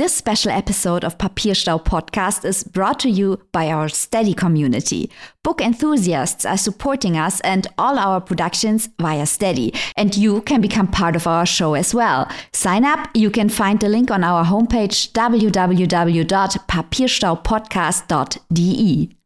This special episode of Papierstau podcast is brought to you by our Steady community. Book enthusiasts are supporting us and all our productions via Steady, and you can become part of our show as well. Sign up. You can find the link on our homepage www.papierstaupodcast.de.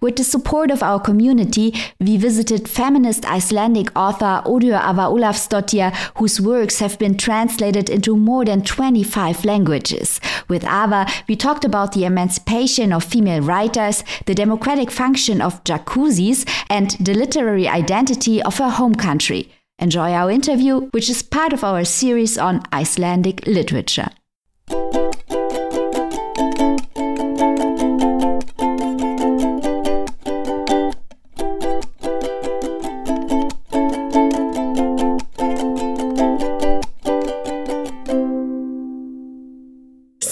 With the support of our community, we visited feminist Icelandic author Auður Ava Ólafsdóttir, whose works have been translated into more than 25 languages. With Ava, we talked about the emancipation of female writers, the democratic function of jacuzzis, and the literary identity of her home country. Enjoy our interview, which is part of our series on Icelandic literature.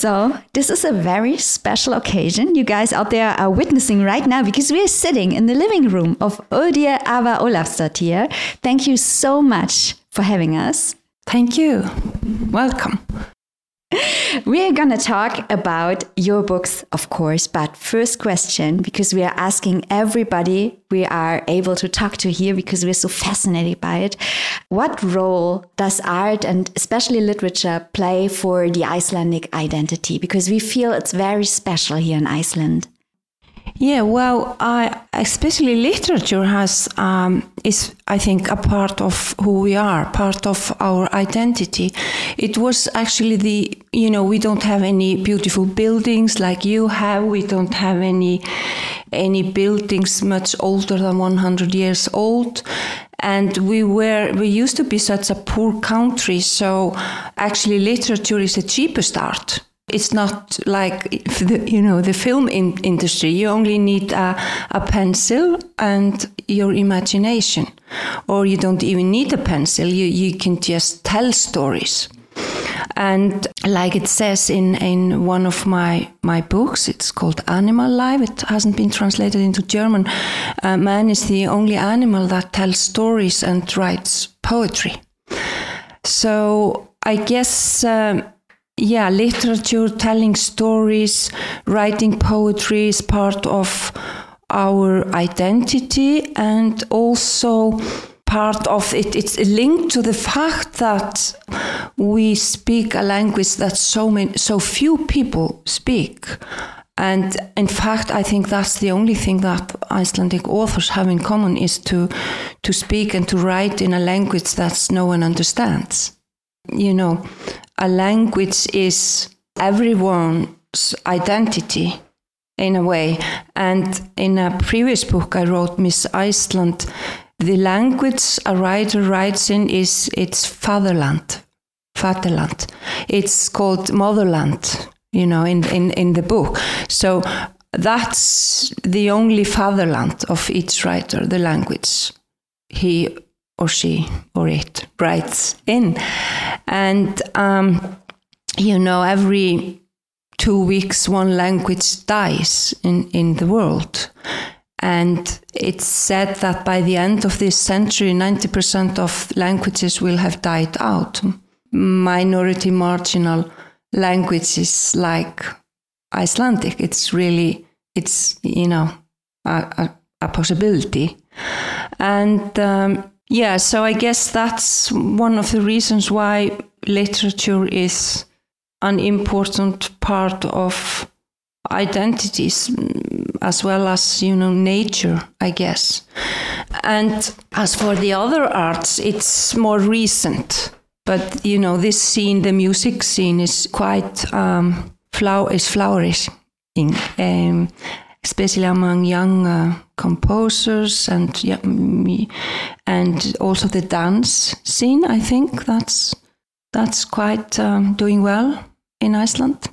So, this is a very special occasion you guys out there are witnessing right now because we are sitting in the living room of Auður Ava Ólafsdóttir. Thank you so much for having us. Thank you. Welcome. We're going to talk about your books, of course, but first question, because we are asking everybody we are able to talk to here because we're so fascinated by it. What role does art and especially literature play for the Icelandic identity? Because we feel it's very special here in Iceland. Yeah, well, I, especially literature has um, is I think a part of who we are, part of our identity. It was actually the you know we don't have any beautiful buildings like you have. We don't have any any buildings much older than 100 years old and we were we used to be such a poor country so actually literature is the cheapest art it's not like the, you know the film in industry you only need a, a pencil and your imagination or you don't even need a pencil you, you can just tell stories and like it says in, in one of my, my books, it's called Animal Life. It hasn't been translated into German. Uh, man is the only animal that tells stories and writes poetry. So I guess um, yeah, literature, telling stories, writing poetry is part of our identity and also part of it. It's linked to the fact that we speak a language that so many, so few people speak. And in fact, I think that's the only thing that Icelandic authors have in common is to, to speak and to write in a language that no one understands. You know, a language is everyone's identity in a way. And in a previous book I wrote, Miss Iceland, the language a writer writes in is its fatherland. Fatherland. It's called motherland, you know, in, in, in the book. So that's the only fatherland of each writer, the language he or she or it writes in. And, um, you know, every two weeks, one language dies in, in the world. And it's said that by the end of this century, 90% of languages will have died out. Minority marginal languages like Icelandic, it's really, it's, you know, a, a, a possibility. And um, yeah, so I guess that's one of the reasons why literature is an important part of identities as well as you know nature i guess. And as for the other arts it's more recent. But you know this scene the music scene is quite um, flower is flourishing um, especially among young uh, composers and yeah, and also the dance scene i think that's that's quite um, doing well in iceland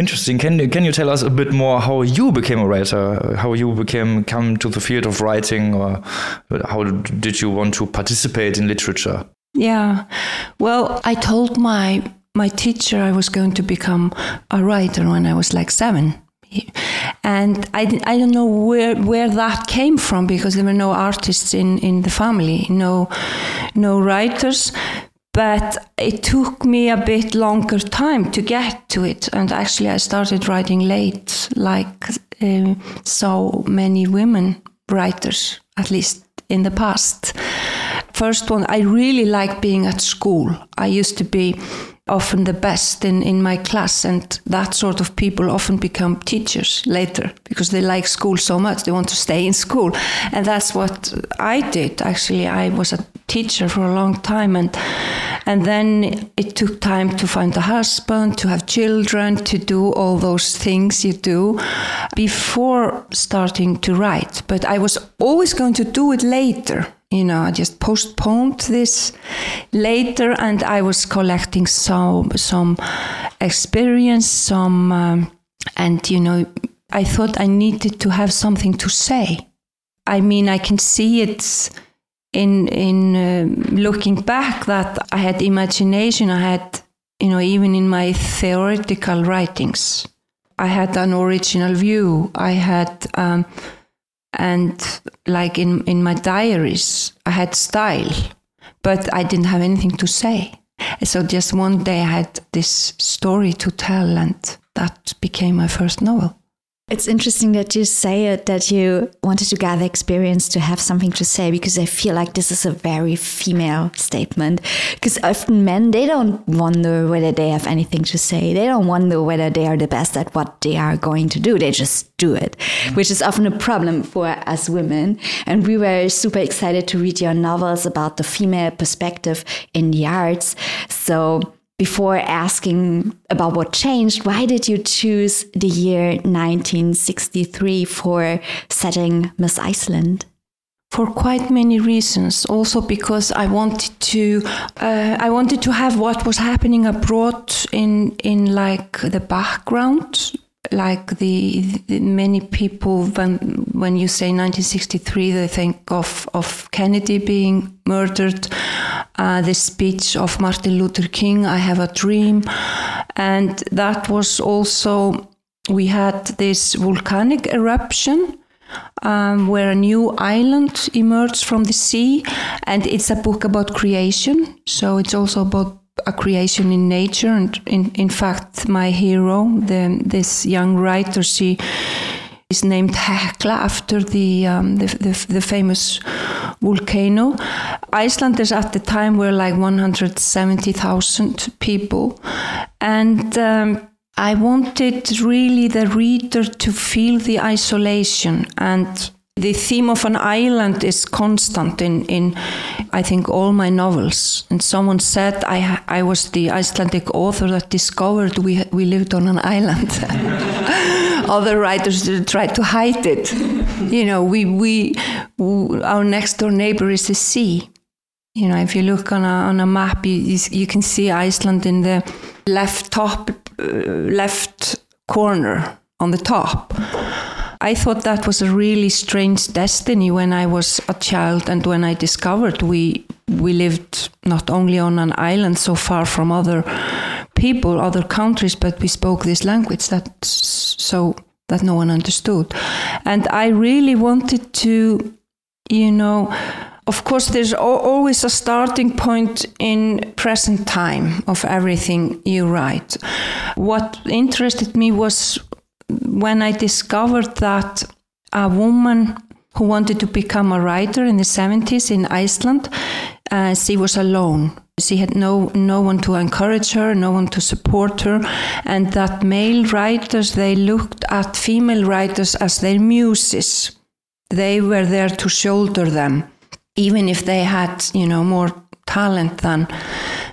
Interesting. Can you can you tell us a bit more how you became a writer? How you became come to the field of writing, or how did you want to participate in literature? Yeah, well, I told my my teacher I was going to become a writer when I was like seven, and I, I don't know where where that came from because there were no artists in in the family, no no writers. but it took me a bit longer time to get to it. And actually i started writing late like uh, so many women writers at least in the past. First one i really like being at school. I used to be often the best in, in my class and that sort of people often become teachers later because they like school so much they want to stay in school. And that's what i did. Actually i was a teacher for a long time and and then it took time to find a husband to have children to do all those things you do before starting to write. But i was always going to do it later you know i just postponed this later and i was collecting some some experience some um, and you know i thought i needed to have something to say i mean i can see it in in uh, looking back that I had imagination. I had you know even in my theoretical writings, I had an original view. I had um, and like in in my diaries, I had style, but I didn't have anything to say. So just one day I had this story to tell, and that became my first novel. It's interesting that you say it that you wanted to gather experience to have something to say because I feel like this is a very female statement. Because often men, they don't wonder whether they have anything to say. They don't wonder whether they are the best at what they are going to do. They just do it, mm. which is often a problem for us women. And we were super excited to read your novels about the female perspective in the arts. So before asking about what changed, why did you choose the year 1963 for setting Miss Iceland? For quite many reasons. Also because I wanted to, uh, I wanted to have what was happening abroad in in like the background like the, the, many people when when you say 1963 they think of of Kennedy being murdered uh, the speech of Martin Luther King I have a dream. And that was also we had this volcanic eruption um, where a new island emerged from the sea and it's a book about creation. So it's also about a creation in nature. And in, in fact, my hero, the, this young writer, she is named Hekla after the, um, the, the, the, famous volcano. Icelanders at the time were like 170,000 people. And um, I wanted really the reader to feel the isolation and the theme of an island is constant in, in I think all my novels. And someone said I I was the Icelandic author that discovered we we lived on an island. Other writers tried to hide it. You know, we we our next door neighbor is the sea. You know, if you look on a on a map, you you can see Iceland in the left top uh, left corner on the top I thought that was a really strange destiny when I was a child and when I discovered we we lived not only on an island so far from other people, other countries, but we spoke this language that so that no one understood. And I really wanted to, you know, of course, there's always a starting point in present time of everything you write. What interested me was when I discovered that a woman who wanted to become a writer in the 70s in Iceland, uh, she was alone. She had no no one to encourage her, no one to support her, and that male writers they looked at female writers as their muses. They were there to shoulder them, even if they had you know more talent than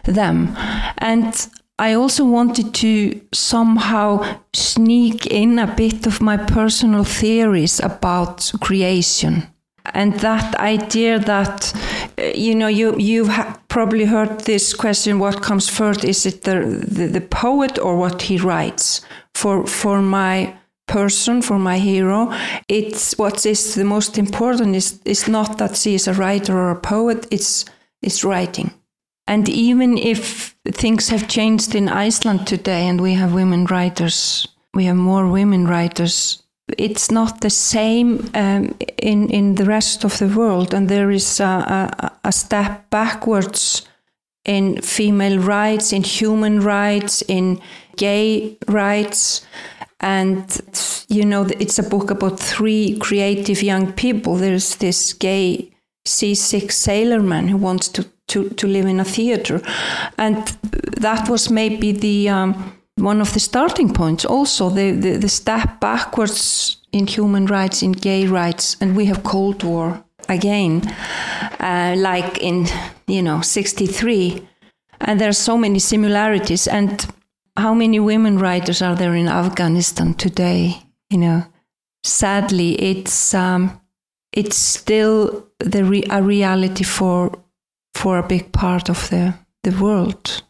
them. And I also wanted to somehow sneak in a bit of my personal theories about creation. And that idea that, uh, you know, you, you've probably heard this question what comes first? Is it the, the, the poet or what he writes? For, for my person, for my hero, it's what is the most important is, is not that she is a writer or a poet, it's, it's writing. And even if things have changed in Iceland today and we have women writers, we have more women writers, it's not the same um, in, in the rest of the world. And there is a, a, a step backwards in female rights, in human rights, in gay rights. And, you know, it's a book about three creative young people. There's this gay seasick sailorman who wants to, to, to live in a theater. And that was maybe the um, one of the starting points, also the, the, the step backwards in human rights, in gay rights. And we have Cold War again, uh, like in, you know, 63. And there are so many similarities. And how many women writers are there in Afghanistan today? You know, sadly, it's um, it's still the re- a reality for for a big part of the the world.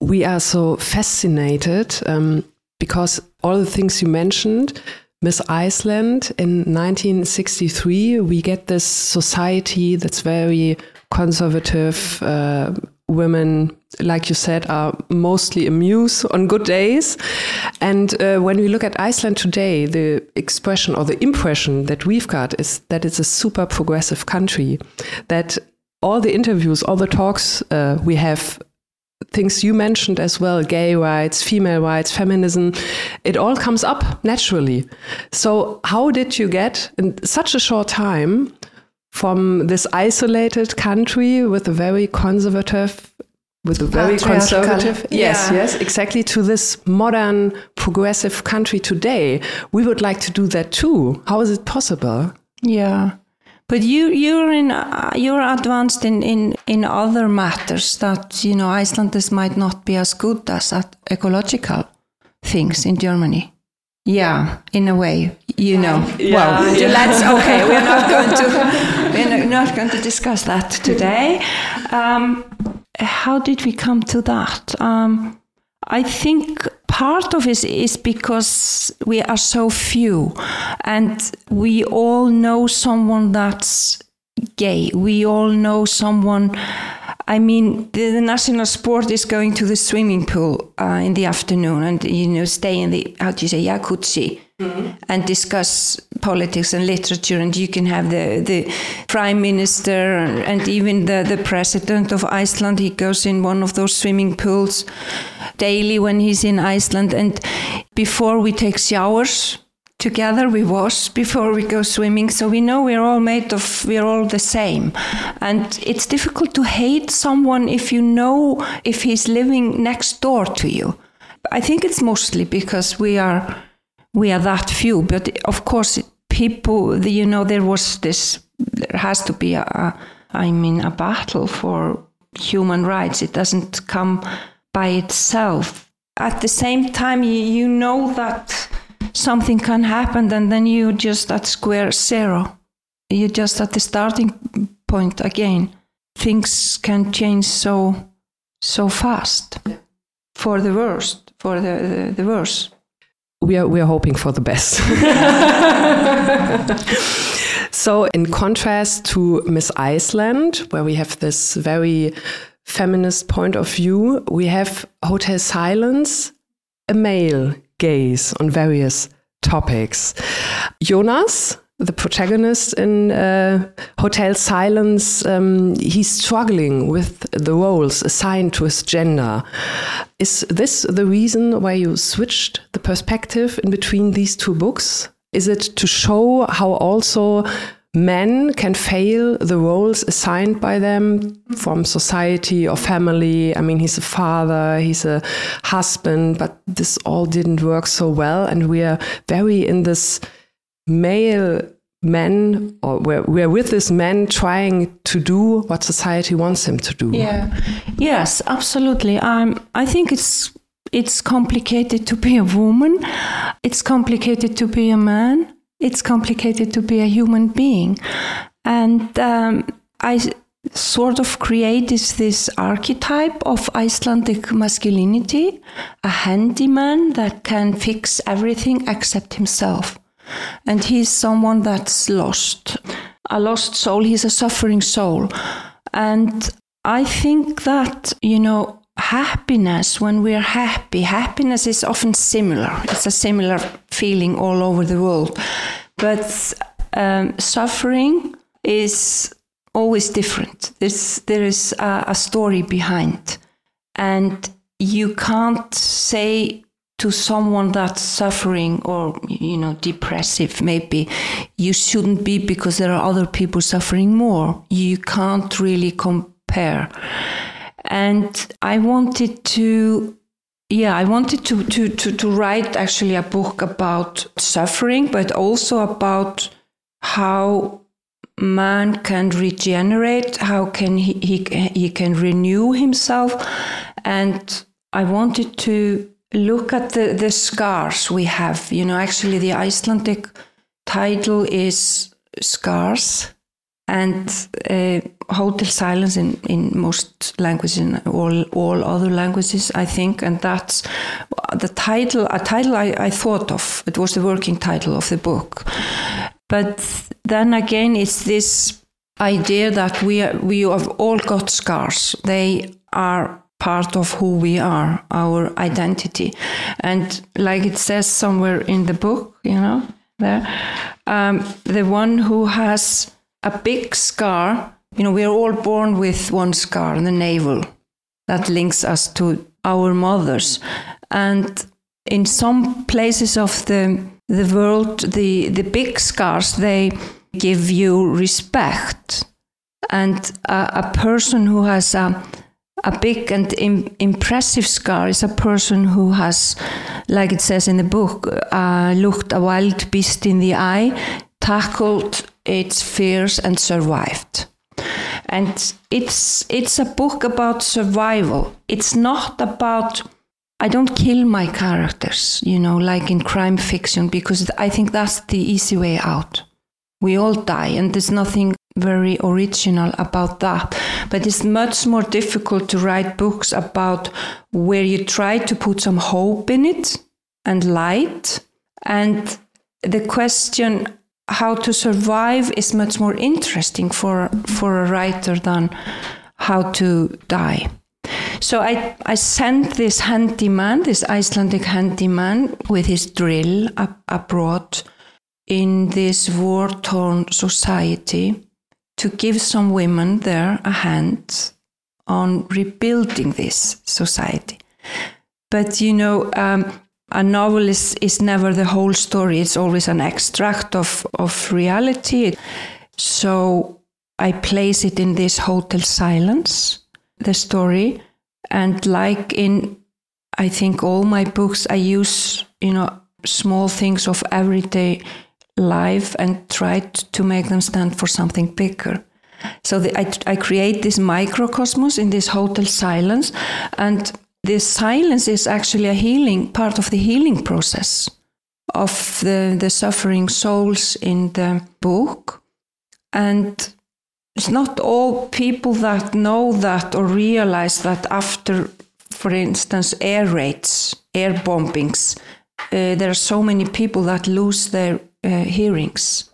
We are so fascinated um, because all the things you mentioned Miss Iceland in 1963, we get this society that's very conservative. Uh, women, like you said, are mostly amused on good days. And uh, when we look at Iceland today, the expression or the impression that we've got is that it's a super progressive country, that all the interviews, all the talks uh, we have things you mentioned as well gay rights, female rights, feminism it all comes up naturally. So, how did you get in such a short time from this isolated country with a very conservative with a very conservative? Yes yeah. yes exactly to this modern progressive country today. We would like to do that too. How is it possible? Yeah but you you're in uh, you're advanced in, in in other matters that you know Icelanders might not be as good as at ecological things in Germany. Yeah, in a way, you know. Yeah, well, yeah. let's okay. We're not going to we're not going to discuss that today. Um, how did we come to that? Um, I think part of it is because we are so few and we all know someone that's gay. We all know someone. I mean, the, the national sport is going to the swimming pool uh, in the afternoon and, you know, stay in the, how do you say, jacuzzi mm-hmm. and discuss politics and literature. And you can have the, the prime minister and even the, the president of Iceland. He goes in one of those swimming pools daily when he's in Iceland. And before we take showers, together we wash before we go swimming so we know we're all made of we're all the same and it's difficult to hate someone if you know if he's living next door to you i think it's mostly because we are we are that few. But of course, people, you know, there was this, there has to be a, I mean, a battle for human rights. It doesn't come by itself. At the same time, you, you know that something can happen, and then you just at square zero. You're just at the starting point again. Things can change so so fast for the worst, for the, the, the worse we are we are hoping for the best. so, in contrast to Miss Iceland, where we have this very feminist point of view, we have Hotel Silence, a male gaze on various topics. Jonas, the protagonist in uh, Hotel Silence, um, he's struggling with the roles assigned to his gender. Is this the reason why you switched the perspective in between these two books? Is it to show how also men can fail the roles assigned by them from society or family. I mean, he's a father, he's a husband, but this all didn't work so well. And we are very in this male men or we're, we're with this man trying to do what society wants him to do. Yeah. Yes absolutely. Um, i think it's it's complicated to be a woman. It's complicated to be a man it's complicated to be a human being and um, i sort of created this archetype of icelandic masculinity a handyman that can fix everything except himself and he's someone that's lost, a lost soul. He's a suffering soul. And I think that, you know, happiness, when we're happy, happiness is often similar. It's a similar feeling all over the world. But um, suffering is always different. There's, there is a, a story behind. And you can't say to someone that's suffering or you know depressive maybe you shouldn't be because there are other people suffering more you can't really compare and i wanted to yeah i wanted to to to, to write actually a book about suffering but also about how man can regenerate how can he he, he can renew himself and i wanted to look at the, the scars we have. You know, actually, the Icelandic title is Scars and uh, Hotel Silence in, in most languages, in all, all other languages, I think. And that's the title, a title I, I thought of. It was the working title of the book. But then again, it's this idea that we, are, we have all got scars. They are part of who we are, our identity. And like it says somewhere in the book, you know, there, um, the one who has a big scar, you know, we're all born with one scar, the navel, that links us to our mothers. And in some places of the the world, the, the big scars, they give you respect. And a, a person who has a a big and Im impressive scar is a person who has, like it says in the book, uh, looked a wild beast in the eye, tackled its fears, and survived. And it's it's a book about survival. It's not about I don't kill my characters, you know, like in crime fiction, because I think that's the easy way out. We all die, and there's nothing very original about that. But it's much more difficult to write books about where you try to put some hope in it and light. And the question how to survive is much more interesting for, for a writer than how to die. So I, I sent this handyman, this Icelandic handyman, with his drill ab- abroad in this war torn society to give some women there a hand on rebuilding this society. But you know, um, a novel is, is never the whole story, it's always an extract of, of reality. So I place it in this hotel silence, the story. And like in, I think, all my books, I use, you know, small things of everyday life and try to make them stand for something bigger. So the, I, I create this microcosmos in this hotel silence, and this silence is actually a healing part of the healing process of the, the suffering souls in the book. And it's not all people that know that or realize that after, for instance, air raids, air bombings, uh, there are so many people that lose their uh, hearings.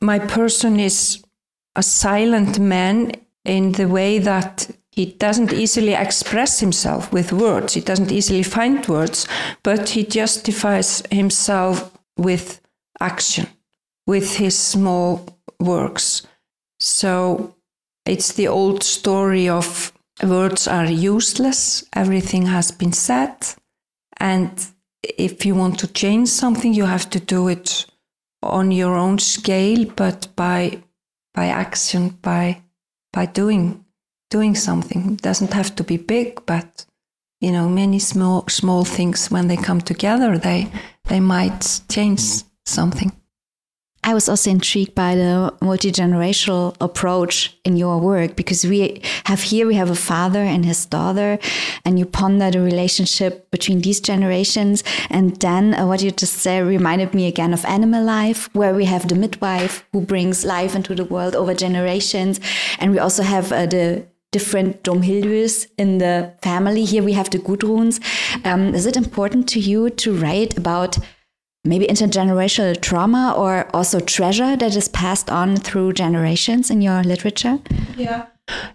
My person is a silent man in the way that he doesn't easily express himself with words, he doesn't easily find words, but he justifies himself with action, with his small works. So it's the old story of words are useless, everything has been said, and if you want to change something, you have to do it on your own scale, but by by action, by by doing doing something. It doesn't have to be big, but you know, many small small things when they come together, they they might change something. I was also intrigued by the multi generational approach in your work because we have here we have a father and his daughter, and you ponder the relationship between these generations. And then uh, what you just said reminded me again of Animal Life, where we have the midwife who brings life into the world over generations, and we also have uh, the different Dómhildurs in the family. Here we have the Gudruns. Um, is it important to you to write about? maybe intergenerational trauma or also treasure that is passed on through generations in your literature? Yeah.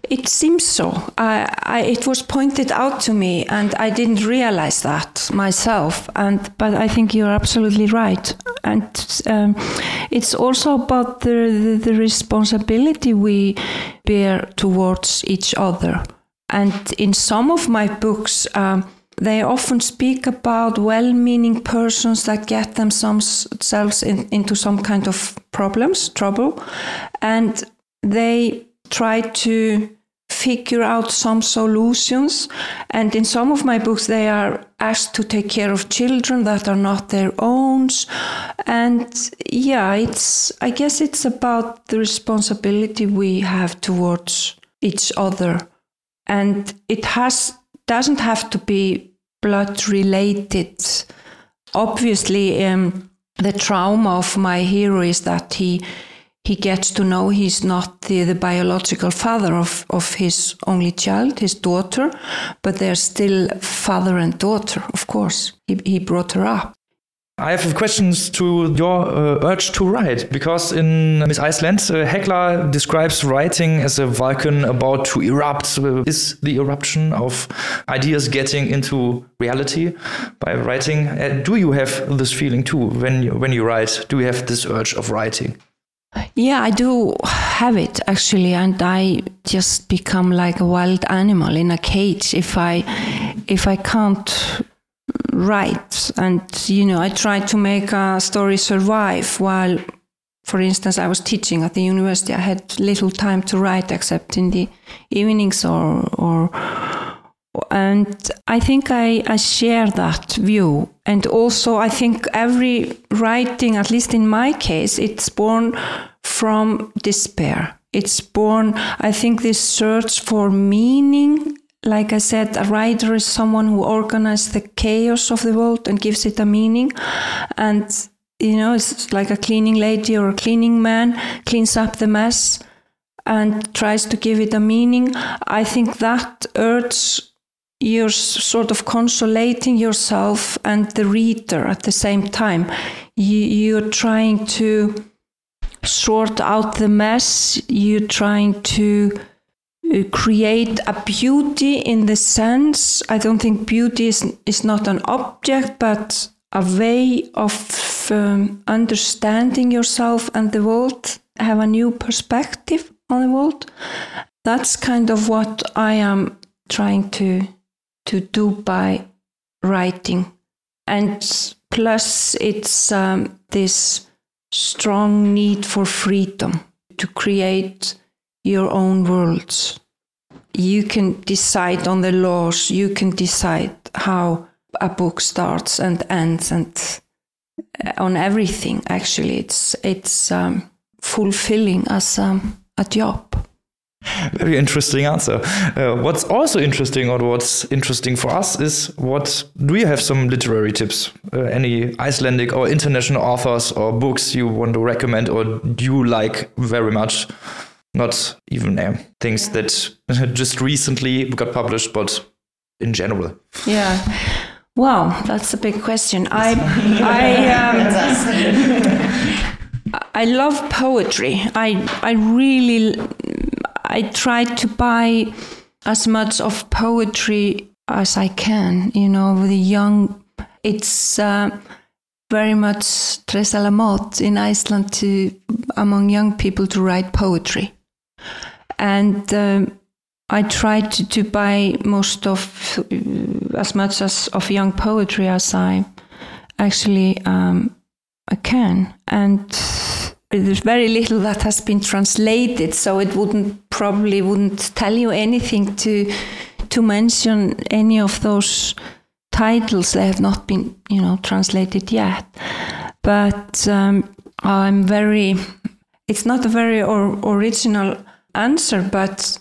It seems so. I, I, it was pointed out to me, and I didn't realize that myself. And but I think you're absolutely right. and um, it's also about the, the, the responsibility we bear towards each other. And in some of my books, um, they often speak about well meaning persons that get themselves in, into some kind of problems, trouble, and they try to figure out some solutions. And in some of my books, they are asked to take care of children that are not their own. And yeah, it's, I guess it's about the responsibility we have towards each other. And it has, doesn't have to be blood related. Obviously, um, the trauma of my hero is that he he gets to know he's not the, the biological father of, of his only child, his daughter, but they're still father and daughter, of course. He, he brought her up. I have questions to your uh, urge to write because in Miss Iceland, uh, Hekla describes writing as a volcano about to erupt. Uh, is the eruption of ideas getting into reality by writing? Uh, do you have this feeling too when you, when you write? Do you have this urge of writing? Yeah, I do have it actually, and I just become like a wild animal in a cage if I if I can't write. And you know, I try to make a story survive while, for instance, I was teaching at the university. I had little time to write except in the evenings or or and I think I, I share that view. And also, I think every writing, at least in my case, it's born from despair. It's born, I think, this search for meaning. Like I said, a writer is someone who organizes the chaos of the world and gives it a meaning. And, you know, it's like a cleaning lady or a cleaning man cleans up the mess and tries to give it a meaning. I think that urge you're sort of consolating yourself and the reader at the same time. You, are trying to sort out the mess, you're trying to uh, create a beauty in the sense. I don't think beauty is, is not an object, but a way of um, understanding yourself and the world, have a new perspective on the world. That's kind of what I am trying to to do by writing. And plus, it's um, this strong need for freedom to create your own worlds. You can decide on the laws, you can decide how a book starts and ends and uh, on everything actually it's it's um, fulfilling as um, a job very interesting answer. Uh, what's also interesting, or what's interesting for us, is what do you have some literary tips? Uh, any Icelandic or international authors or books you want to recommend, or do you like very much? Not even uh, things that just recently got published, but in general. Yeah. Wow, that's a big question. I, I, um, I love poetry. I, I really I try to buy as much of poetry as I can. You know, with the young, it's uh, very much tres tresalamot in Iceland to among young people to write poetry, and um, I try to, to buy most of uh, as much as of young poetry as I actually um, I can, and there's very little that has been translated, so it wouldn't probably wouldn't tell you anything to to mention any of those titles. They have not been, you know, translated yet. But um, I'm very. It's not a very or, original answer, but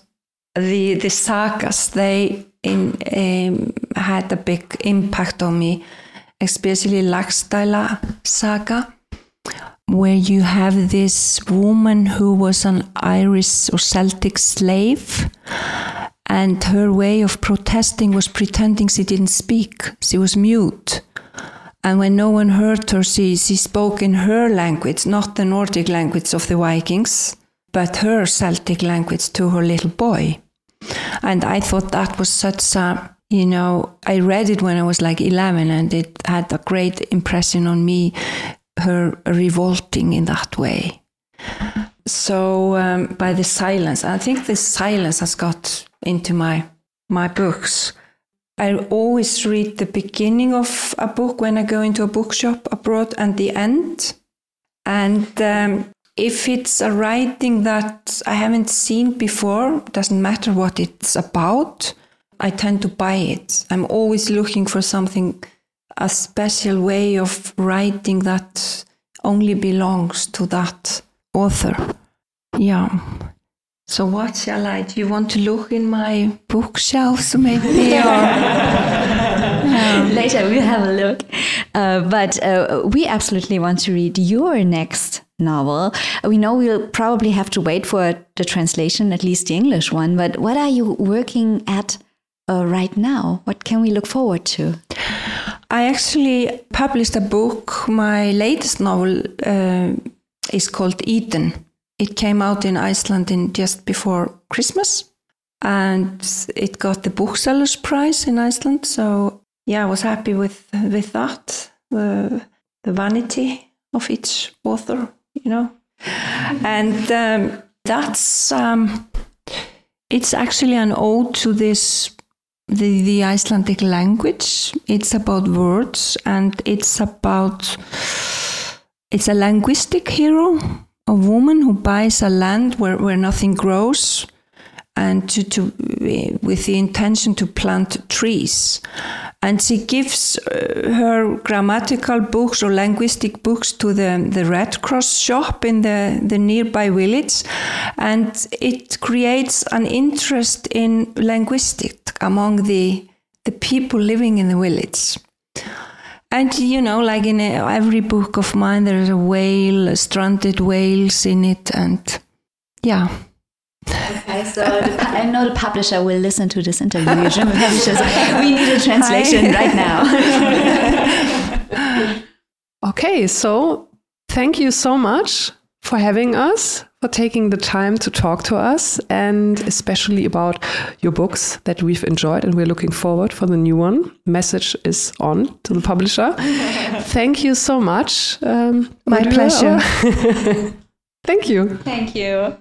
the the sagas they in, um, had a big impact on me, especially Laxdæla saga where you have this woman who was an Irish or Celtic slave, and her way of protesting was pretending she didn't speak. She was mute. And when no one heard her, she, she spoke in her language, not the Nordic language of the Vikings, but her Celtic language to her little boy. And I thought that was such a, you know, I read it when I was like 11 and it had a great impression on me her revolting in that way. So um, by the silence, I think the silence has got into my my books. I always read the beginning of a book when I go into a bookshop abroad and the end. And um, if it's a writing that I haven't seen before, doesn't matter what it's about, I tend to buy it. I'm always looking for something, a special way of writing that only belongs to that author. Yeah. So what shall I? Do you want to look in my bookshelves maybe? Later we'll have a look. Uh, but uh, we absolutely want to read your next novel. We know we'll probably have to wait for the translation, at least the English one. But what are you working at uh, right now? What can we look forward to? I actually published a book. My latest novel uh, is called Eden. It came out in Iceland in just before Christmas, and it got the booksellers prize in Iceland. So yeah, I was happy with with that. The the vanity of each author, you know, and um, that's um, it's actually an ode to this the, the Icelandic language. It's about words and it's about it's a linguistic hero, a woman who buys a land where, where nothing grows and to, to with the intention to plant trees and she gives uh, her grammatical books or linguistic books to the, the Red Cross shop in the, the nearby village and it creates an interest in linguistics among the, the people living in the village. And you know, like in a, every book of mine, there's a whale, stranded whales in it, and yeah. Okay, so the, I know the publisher will listen to this interview. we need a translation Hi. right now. okay, so thank you so much for having us, for taking the time to talk to us, and especially about your books that we've enjoyed. And we're looking forward for the new one. Message is on to the publisher. Thank you so much. Um, My pleasure. Thank you. Thank you.